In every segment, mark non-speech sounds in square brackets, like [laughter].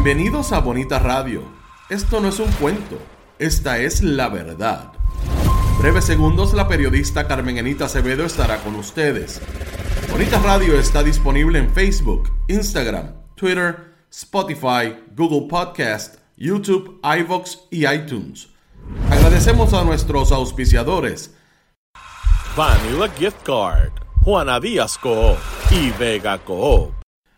Bienvenidos a Bonita Radio. Esto no es un cuento, esta es la verdad. Breves segundos, la periodista Carmen Enita Acevedo estará con ustedes. Bonita Radio está disponible en Facebook, Instagram, Twitter, Spotify, Google Podcast, YouTube, iVoox y iTunes. Agradecemos a nuestros auspiciadores. Vanilla Gift Card, Juana Díaz Co. y Vega Co.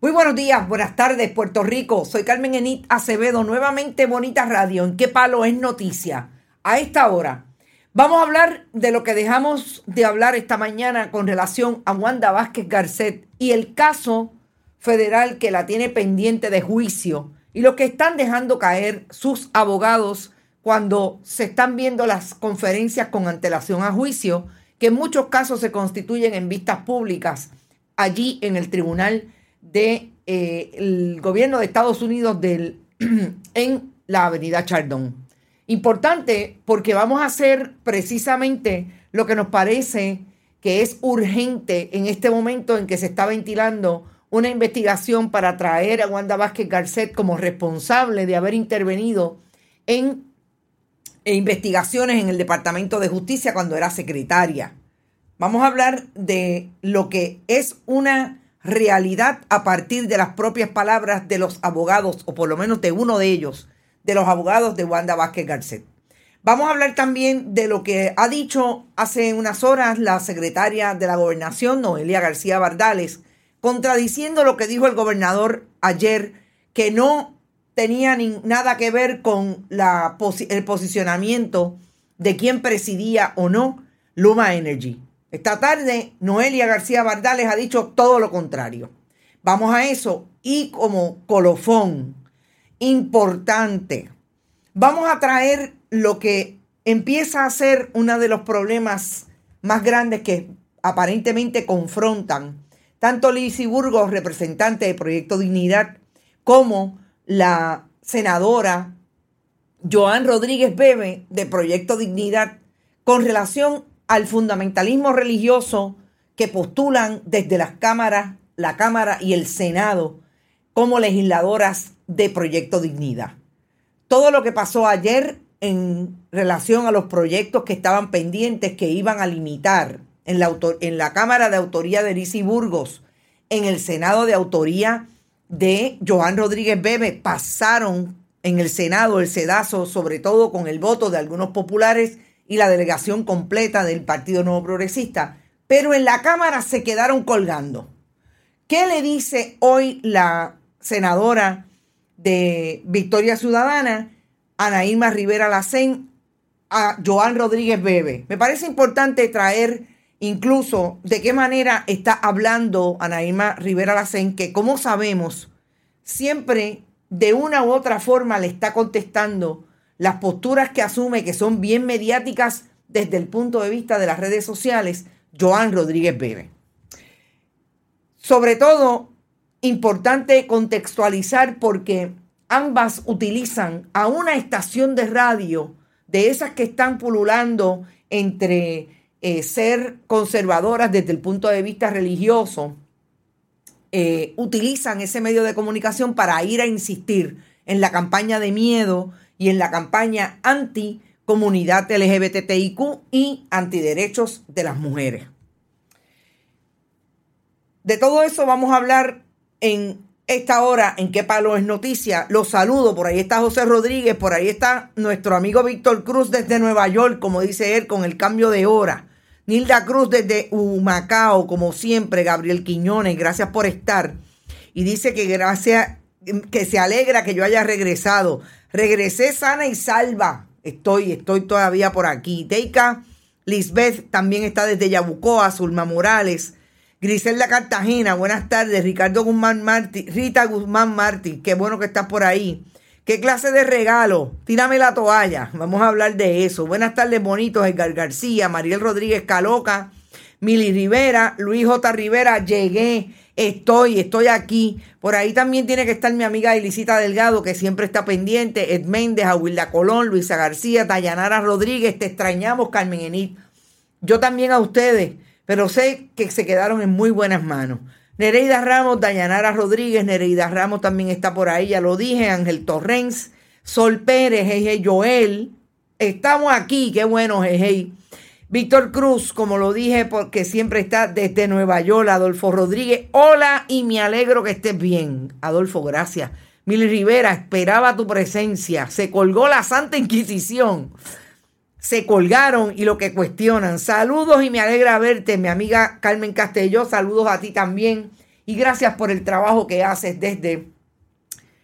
Muy buenos días, buenas tardes, Puerto Rico. Soy Carmen Enit Acevedo, nuevamente Bonita Radio. ¿En qué palo es noticia? A esta hora. Vamos a hablar de lo que dejamos de hablar esta mañana con relación a Wanda Vázquez Garcet y el caso federal que la tiene pendiente de juicio y lo que están dejando caer sus abogados cuando se están viendo las conferencias con antelación a juicio, que en muchos casos se constituyen en vistas públicas allí en el Tribunal del eh, gobierno de Estados Unidos del, [clears throat] en la avenida Chardón. Importante porque vamos a hacer precisamente lo que nos parece que es urgente en este momento en que se está ventilando una investigación para traer a Wanda Vázquez Garcet como responsable de haber intervenido en investigaciones en el Departamento de Justicia cuando era secretaria. Vamos a hablar de lo que es una realidad a partir de las propias palabras de los abogados, o por lo menos de uno de ellos, de los abogados de Wanda Vázquez Garcet. Vamos a hablar también de lo que ha dicho hace unas horas la secretaria de la gobernación, Noelia García Bardales, contradiciendo lo que dijo el gobernador ayer, que no tenía ni nada que ver con el posicionamiento de quién presidía o no Luma Energy. Esta tarde, Noelia García Bardales ha dicho todo lo contrario. Vamos a eso. Y como colofón importante, vamos a traer lo que empieza a ser uno de los problemas más grandes que aparentemente confrontan tanto Lizy Burgos, representante de Proyecto Dignidad, como la senadora Joan Rodríguez Bebe de Proyecto Dignidad con relación al fundamentalismo religioso que postulan desde las cámaras, la Cámara y el Senado como legisladoras de Proyecto Dignidad. Todo lo que pasó ayer en relación a los proyectos que estaban pendientes que iban a limitar en la, en la Cámara de Autoría de Lisi Burgos, en el Senado de Autoría de Joan Rodríguez Bebe, pasaron en el Senado el sedazo, sobre todo con el voto de algunos populares y la delegación completa del Partido Nuevo Progresista, pero en la Cámara se quedaron colgando. ¿Qué le dice hoy la senadora de Victoria Ciudadana, Anaíma Rivera Lacén, a Joan Rodríguez Bebe? Me parece importante traer incluso de qué manera está hablando Anaíma Rivera Lacén, que como sabemos, siempre de una u otra forma le está contestando las posturas que asume, que son bien mediáticas desde el punto de vista de las redes sociales, Joan Rodríguez Bebe. Sobre todo, importante contextualizar porque ambas utilizan a una estación de radio de esas que están pululando entre eh, ser conservadoras desde el punto de vista religioso, eh, utilizan ese medio de comunicación para ir a insistir en la campaña de miedo y en la campaña anti comunidad LGBTIQ y antiderechos de las mujeres. De todo eso vamos a hablar en esta hora en qué palo es noticia. Los saludo. Por ahí está José Rodríguez, por ahí está nuestro amigo Víctor Cruz desde Nueva York, como dice él, con el cambio de hora. Nilda Cruz desde Humacao, como siempre. Gabriel Quiñones, gracias por estar. Y dice que gracias, que se alegra que yo haya regresado. Regresé sana y salva. Estoy, estoy todavía por aquí. Teika Lisbeth también está desde Yabucoa, Zulma Morales. Griselda Cartagena, buenas tardes. Ricardo Guzmán Martí, Rita Guzmán Martí, qué bueno que estás por ahí. ¿Qué clase de regalo? Tírame la toalla. Vamos a hablar de eso. Buenas tardes, bonitos. Edgar García, Mariel Rodríguez Caloca, Mili Rivera, Luis J. Rivera. Llegué, estoy, estoy aquí. Por ahí también tiene que estar mi amiga Elisita Delgado, que siempre está pendiente. Ed Méndez, Aguilda Colón, Luisa García, Dayanara Rodríguez. Te extrañamos, Carmen Enid. Yo también a ustedes pero sé que se quedaron en muy buenas manos. Nereida Ramos, Dayanara Rodríguez, Nereida Ramos también está por ahí, ya lo dije, Ángel Torrens, Sol Pérez, Jeje Joel, estamos aquí, qué bueno, Jeje. Víctor Cruz, como lo dije, porque siempre está desde Nueva York, Adolfo Rodríguez, hola y me alegro que estés bien. Adolfo, gracias. Mili Rivera, esperaba tu presencia, se colgó la Santa Inquisición se colgaron y lo que cuestionan. Saludos y me alegra verte, mi amiga Carmen Castelló. Saludos a ti también. Y gracias por el trabajo que haces desde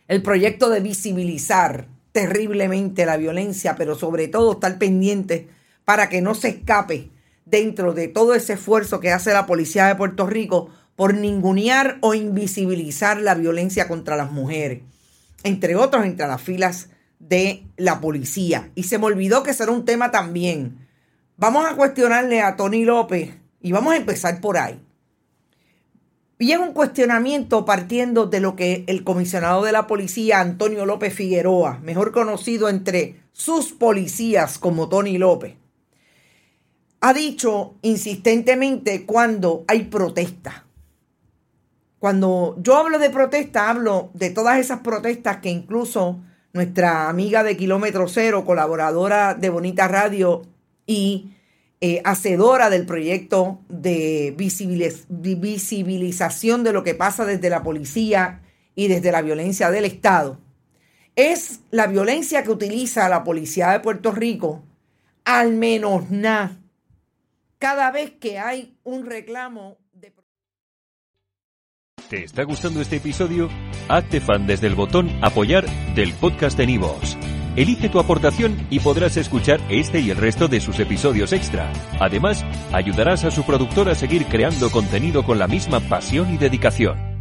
el proyecto de visibilizar terriblemente la violencia, pero sobre todo estar pendiente para que no se escape dentro de todo ese esfuerzo que hace la policía de Puerto Rico por ningunear o invisibilizar la violencia contra las mujeres, entre otros entre las filas de la policía. Y se me olvidó que será un tema también. Vamos a cuestionarle a Tony López y vamos a empezar por ahí. Y es un cuestionamiento partiendo de lo que el comisionado de la policía, Antonio López Figueroa, mejor conocido entre sus policías como Tony López, ha dicho insistentemente cuando hay protesta. Cuando yo hablo de protesta, hablo de todas esas protestas que incluso nuestra amiga de Kilómetro Cero, colaboradora de Bonita Radio y eh, hacedora del proyecto de visibilización de lo que pasa desde la policía y desde la violencia del Estado, es la violencia que utiliza la policía de Puerto Rico, al menos nada, cada vez que hay un reclamo ¿Te está gustando este episodio? Hazte fan desde el botón Apoyar del podcast de Nivos. Elige tu aportación y podrás escuchar este y el resto de sus episodios extra. Además, ayudarás a su productor a seguir creando contenido con la misma pasión y dedicación.